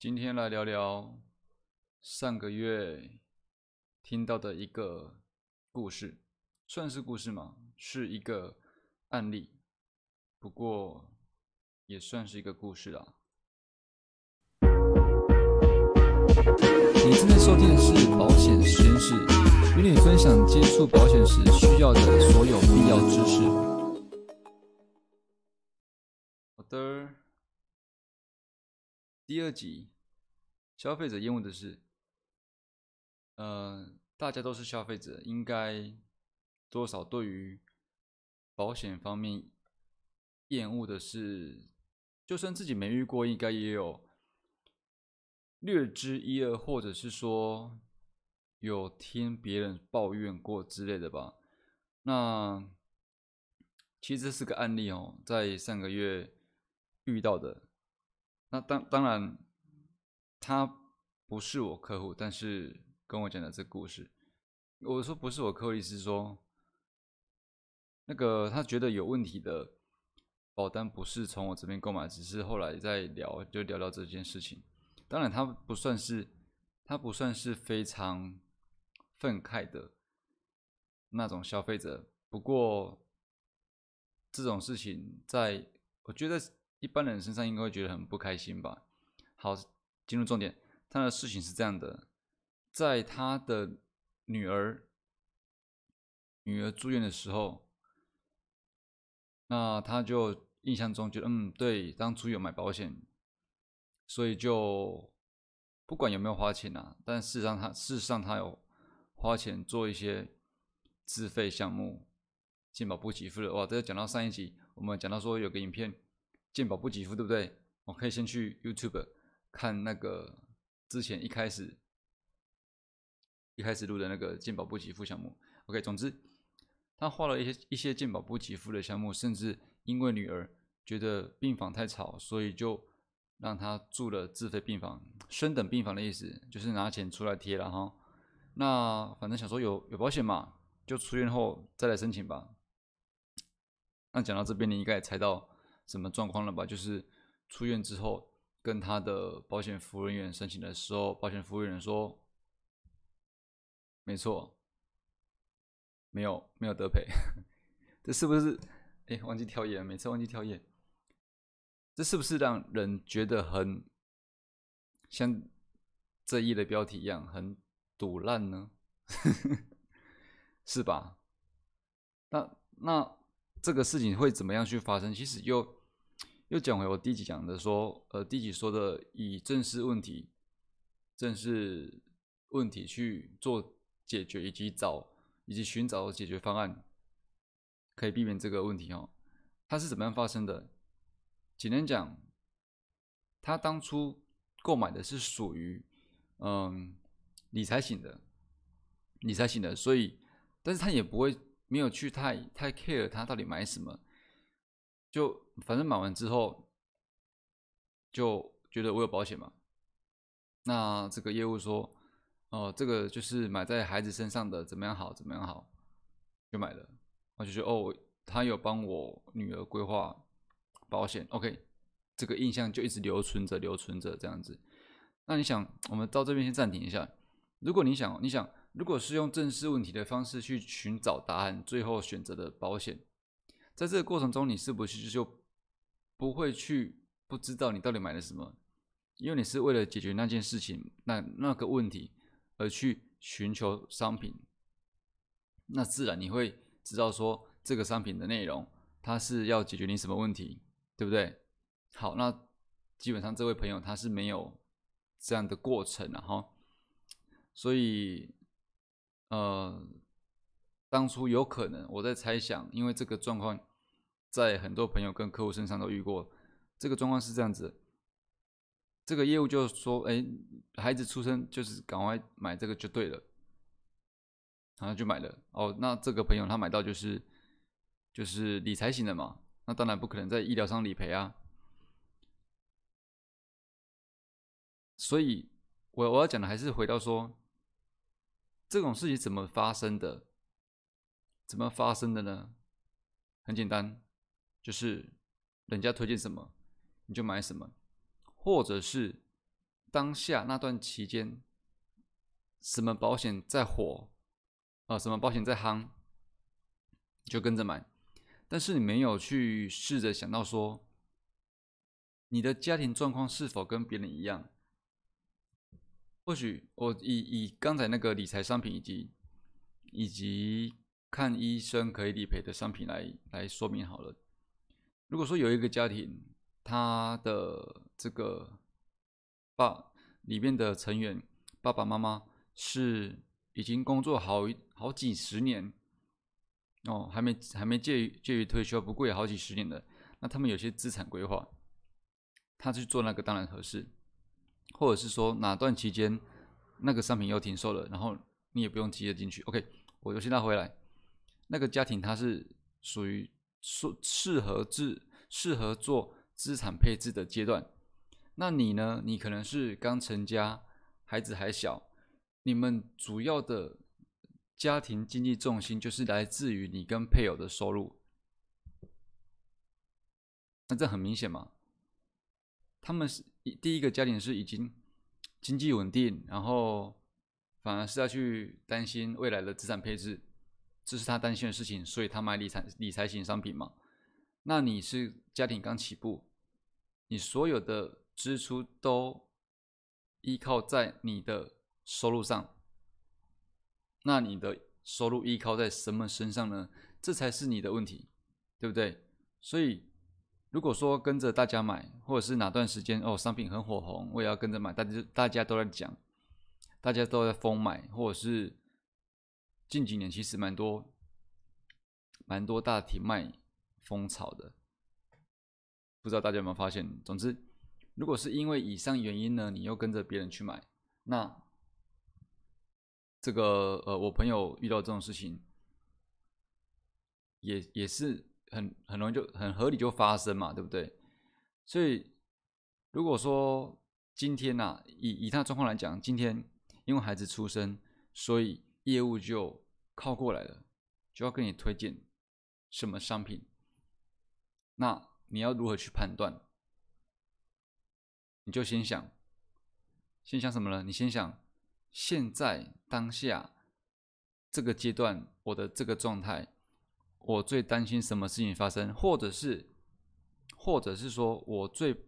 今天来聊聊上个月听到的一个故事，算是故事吗？是一个案例，不过也算是一个故事啦。你正在收听的是保险实验室，与你分享接触保险时需要的所有必要知识。第二集，消费者厌恶的是，呃，大家都是消费者，应该多少对于保险方面厌恶的是，就算自己没遇过，应该也有。略知一二，或者是说有听别人抱怨过之类的吧。那其实这是个案例哦，在上个月遇到的。那当当然，他不是我客户，但是跟我讲的这故事，我说不是我客户，意思是说，那个他觉得有问题的保单不是从我这边购买，只是后来在聊，就聊聊这件事情。当然，他不算是，他不算是非常愤慨的那种消费者。不过，这种事情在我觉得一般人身上应该会觉得很不开心吧。好，进入重点，他的事情是这样的：在他的女儿女儿住院的时候，那他就印象中觉得，嗯，对，当初有买保险。所以就不管有没有花钱啊，但事实上他事实上他有花钱做一些自费项目，健保不给付的哇！这讲到上一集，我们讲到说有个影片健保不给付，对不对？我可以先去 YouTube 看那个之前一开始一开始录的那个健保不给付项目。OK，总之他花了一些一些健保不给付的项目，甚至因为女儿觉得病房太吵，所以就。让他住了自费病房，升等病房的意思就是拿钱出来贴了哈。那反正想说有有保险嘛，就出院后再来申请吧。那讲到这边，你应该也猜到什么状况了吧？就是出院之后跟他的保险服务人员申请的时候，保险服务人员说，没错，没有没有得赔。这是不是？哎，忘记跳页，每次忘记跳页。这是不是让人觉得很像这一的标题一样很堵烂呢？是吧？那那这个事情会怎么样去发生？其实又又讲回我第一集讲的说，呃，第一集说的以正视问题、正视问题去做解决，以及找以及寻找解决方案，可以避免这个问题哦。它是怎么样发生的？简单讲，他当初购买的是属于嗯理财型的，理财型的，所以，但是他也不会没有去太太 care 他到底买什么，就反正买完之后就觉得我有保险嘛，那这个业务说，哦，这个就是买在孩子身上的，怎么样好，怎么样好，就买了，我就觉得哦，他有帮我女儿规划。保险，OK，这个印象就一直留存着，留存着这样子。那你想，我们到这边先暂停一下。如果你想，你想，如果是用正视问题的方式去寻找答案，最后选择的保险，在这个过程中，你是不是就不会去不知道你到底买了什么？因为你是为了解决那件事情，那那个问题而去寻求商品，那自然你会知道说这个商品的内容，它是要解决你什么问题。对不对？好，那基本上这位朋友他是没有这样的过程了哈，所以呃，当初有可能我在猜想，因为这个状况在很多朋友跟客户身上都遇过，这个状况是这样子，这个业务就说，哎，孩子出生就是赶快买这个就对了，然后就买了哦，那这个朋友他买到就是就是理财型的嘛。那当然不可能在医疗上理赔啊，所以我我要讲的还是回到说，这种事情怎么发生的？怎么发生的呢？很简单，就是人家推荐什么你就买什么，或者是当下那段期间，什么保险在火啊，什么保险在夯，就跟着买。但是你没有去试着想到说，你的家庭状况是否跟别人一样？或许我以以刚才那个理财商品以及以及看医生可以理赔的商品来来说明好了。如果说有一个家庭，他的这个爸里面的成员爸爸妈妈是已经工作好好几十年。哦，还没还没介于介于退休，不过也好几十年了。那他们有些资产规划，他去做那个当然合适，或者是说哪段期间那个商品又停售了，然后你也不用急着进去。OK，我就现在回来，那个家庭他是属于适适合制适合做资产配置的阶段。那你呢？你可能是刚成家，孩子还小，你们主要的。家庭经济重心就是来自于你跟配偶的收入，那这很明显嘛？他们是第一个家庭是已经经济稳定，然后反而是要去担心未来的资产配置，这是他担心的事情，所以他买理财理财型商品嘛。那你是家庭刚起步，你所有的支出都依靠在你的收入上。那你的收入依靠在什么身上呢？这才是你的问题，对不对？所以，如果说跟着大家买，或者是哪段时间哦商品很火红，我也要跟着买，大家大家都在讲，大家都在疯买，或者是近几年其实蛮多蛮多大体卖风潮的，不知道大家有没有发现？总之，如果是因为以上原因呢，你又跟着别人去买，那。这个呃，我朋友遇到这种事情，也也是很很容易就很合理就发生嘛，对不对？所以如果说今天呐，以以他状况来讲，今天因为孩子出生，所以业务就靠过来了，就要跟你推荐什么商品，那你要如何去判断？你就先想，先想什么呢？你先想。现在当下这个阶段，我的这个状态，我最担心什么事情发生，或者是，或者是说我最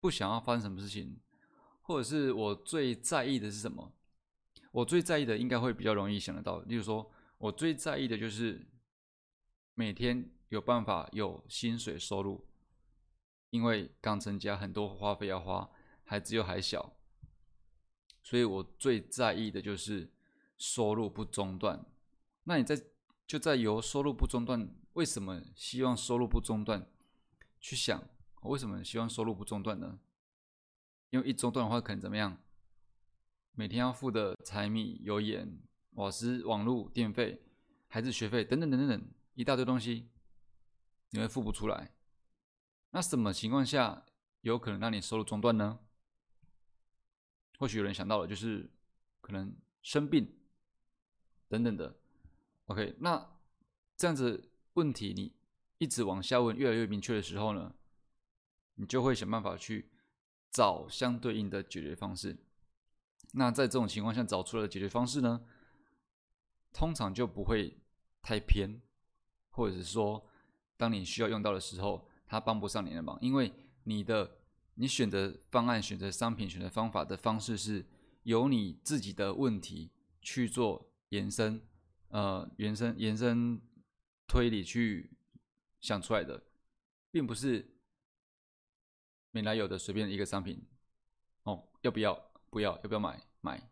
不想要发生什么事情，或者是我最在意的是什么？我最在意的应该会比较容易想得到。例如说，我最在意的就是每天有办法有薪水收入，因为刚成家，很多花费要花，孩子又还小。所以我最在意的就是收入不中断。那你在就在由收入不中断，为什么希望收入不中断？去想为什么希望收入不中断呢？因为一中断的话，可能怎么样？每天要付的柴米油盐、瓦斯、网络、电费、孩子学费等等等等等一大堆东西，你会付不出来。那什么情况下有可能让你收入中断呢？或许有人想到了，就是可能生病等等的。OK，那这样子问题你一直往下问，越来越明确的时候呢，你就会想办法去找相对应的解决方式。那在这种情况下找出来的解决方式呢，通常就不会太偏，或者是说，当你需要用到的时候，它帮不上你的忙，因为你的。你选择方案、选择商品、选择方法的方式是由你自己的问题去做延伸，呃，延伸、延伸推理去想出来的，并不是没来有的随便一个商品哦，要不要？不要？要不要买？买？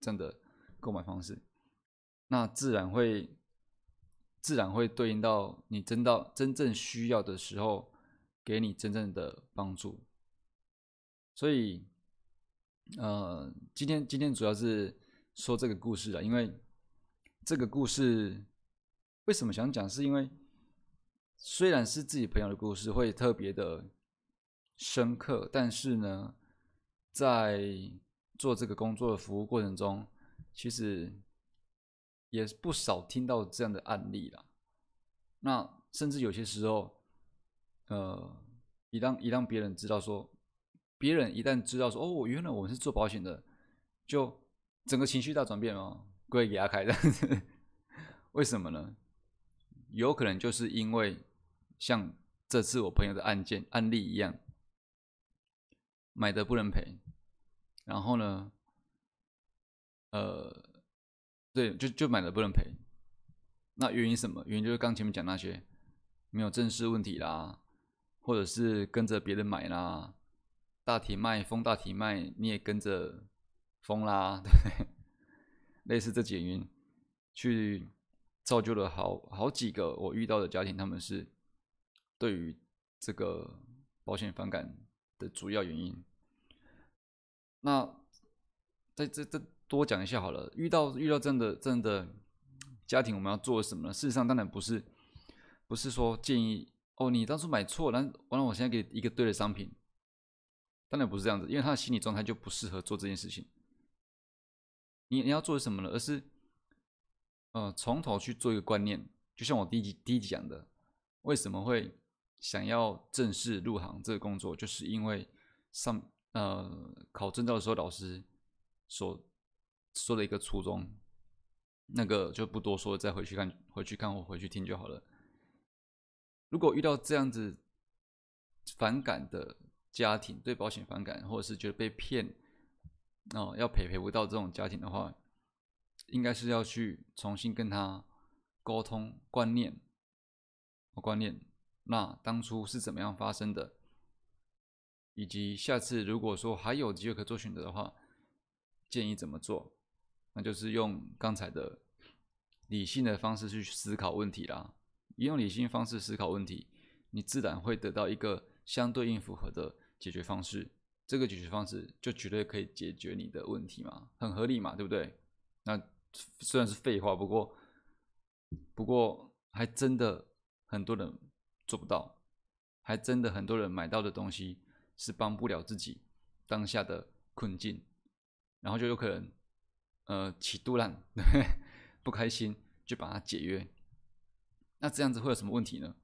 这样的购买方式，那自然会自然会对应到你真到真正需要的时候，给你真正的帮助。所以，呃，今天今天主要是说这个故事了，因为这个故事为什么想讲，是因为虽然是自己朋友的故事，会特别的深刻，但是呢，在做这个工作的服务过程中，其实也不少听到这样的案例了。那甚至有些时候，呃，一当一当别人知道说。别人一旦知道说哦，原来我们是做保险的，就整个情绪大转变哦，归给他开的。为什么呢？有可能就是因为像这次我朋友的案件案例一样，买的不能赔，然后呢，呃，对，就就买了不能赔。那原因什么？原因就是刚前面讲那些没有正式问题啦，或者是跟着别人买啦，大体卖封大体卖，你也跟着封啦，对？类似这几原因，去造就了好好几个我遇到的家庭，他们是对于这个保险反感的主要原因。那在这这多讲一下好了，遇到遇到这样的这样的。家庭我们要做什么呢？事实上，当然不是，不是说建议哦，你当初买错，然完了，我现在给一个对的商品，当然不是这样子，因为他的心理状态就不适合做这件事情。你你要做什么呢？而是，呃，从头去做一个观念，就像我第一集第一集讲的，为什么会想要正式入行这个工作，就是因为上呃考证照的时候老师所说的一个初衷。那个就不多说，再回去看，回去看或回去听就好了。如果遇到这样子反感的家庭，对保险反感，或者是觉得被骗，哦，要赔赔不到这种家庭的话，应该是要去重新跟他沟通观念，观念，那当初是怎么样发生的，以及下次如果说还有机会可做选择的话，建议怎么做。那就是用刚才的理性的方式去思考问题啦。用理性方式思考问题，你自然会得到一个相对应符合的解决方式。这个解决方式就绝对可以解决你的问题嘛，很合理嘛，对不对？那虽然是废话，不过不过还真的很多人做不到，还真的很多人买到的东西是帮不了自己当下的困境，然后就有可能。呃，起肚烂，不开心就把它解约。那这样子会有什么问题呢？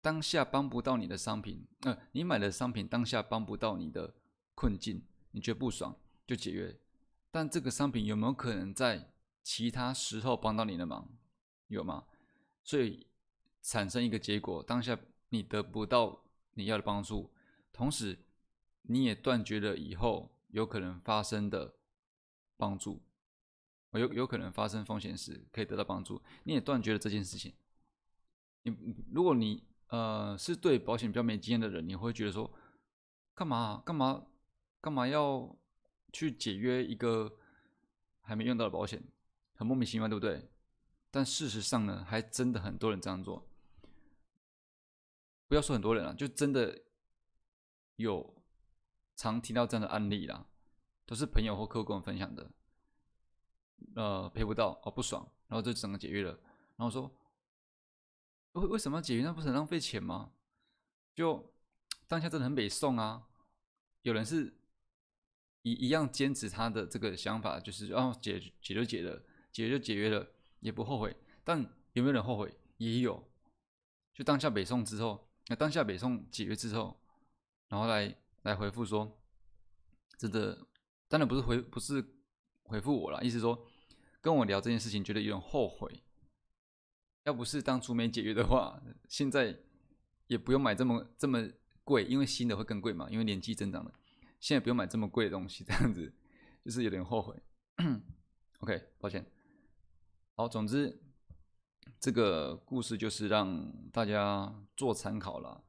当下帮不到你的商品，呃，你买的商品当下帮不到你的困境，你觉得不爽就解约。但这个商品有没有可能在其他时候帮到你的忙？有吗？所以产生一个结果，当下你得不到你要的帮助，同时你也断绝了以后有可能发生的帮助。有有可能发生风险时可以得到帮助，你也断绝了这件事情。你如果你呃是对保险比较没经验的人，你会觉得说，干嘛干嘛干嘛要去解约一个还没用到的保险，很莫名其妙，对不对？但事实上呢，还真的很多人这样做。不要说很多人了，就真的有常听到这样的案例啦，都是朋友或客户跟我分享的。呃，赔不到哦，不爽，然后就整个解约了。然后说，为为什么要解约？那不是很浪费钱吗？就当下真的很北宋啊！有人是一一样坚持他的这个想法，就是啊，解解就解了，解就解约了，也不后悔。但有没有人后悔？也有。就当下北宋之后，那当下北宋解约之后，然后来来回复说，真的，当然不是回不是回复我了，意思说。跟我聊这件事情，觉得有点后悔。要不是当初没解约的话，现在也不用买这么这么贵，因为新的会更贵嘛，因为年纪增长了。现在不用买这么贵的东西，这样子就是有点后悔。OK，抱歉。好，总之这个故事就是让大家做参考了。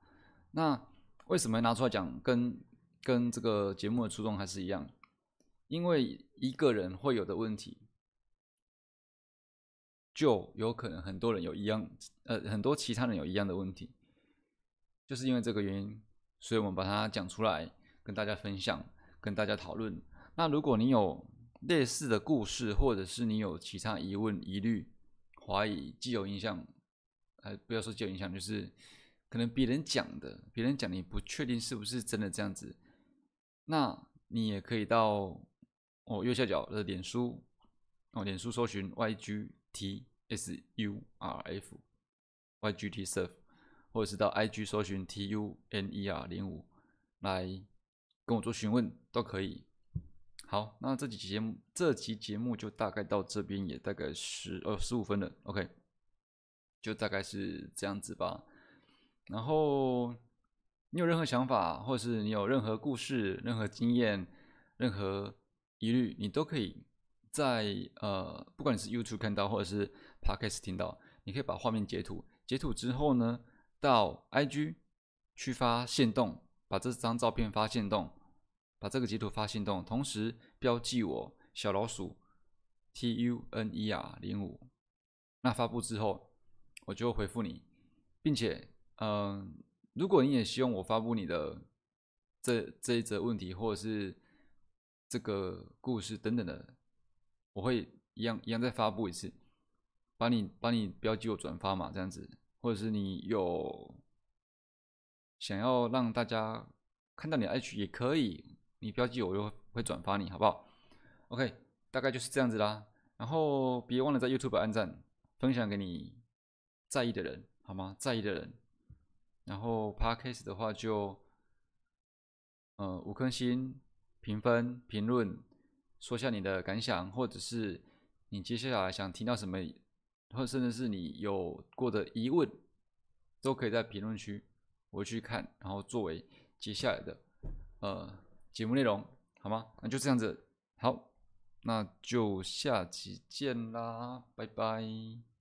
那为什么拿出来讲？跟跟这个节目的初衷还是一样，因为一个人会有的问题。就有可能很多人有一样，呃，很多其他人有一样的问题，就是因为这个原因，所以我们把它讲出来，跟大家分享，跟大家讨论。那如果你有类似的故事，或者是你有其他疑问、疑虑、怀疑、既有印象，呃，不要说既有印象，就是可能别人讲的，别人讲你不确定是不是真的这样子，那你也可以到哦右下角的脸书，哦脸书搜寻 YG。T S U R F Y G T Surf，或者是到 I G 搜寻 T U N E R 零五来跟我做询问都可以。好，那这集节目这集节目就大概到这边，也大概十呃十五分了，OK，就大概是这样子吧。然后你有任何想法，或者是你有任何故事、任何经验、任何疑虑，你都可以在呃，不管你是 YouTube 看到，或者是 Podcast 听到，你可以把画面截图，截图之后呢，到 IG 去发现动，把这张照片发现动。把这个截图发现动，同时标记我小老鼠 T U N E R 零五。那发布之后，我就回复你，并且，嗯，如果你也希望我发布你的这这一则问题，或者是这个故事等等的，我会一样一样再发布一次，把你把你标记我转发嘛，这样子，或者是你有想要让大家看到你的 H 也可以。你标记我，就会转发你，好不好？OK，大概就是这样子啦。然后别忘了在 YouTube 按赞，分享给你在意的人，好吗？在意的人。然后 Podcast 的话就，呃，五颗星评分评论，说下你的感想，或者是你接下来想听到什么，或者甚至是你有过的疑问，都可以在评论区我去看，然后作为接下来的，呃。节目内容好吗？那就这样子，好，那就下期见啦，拜拜。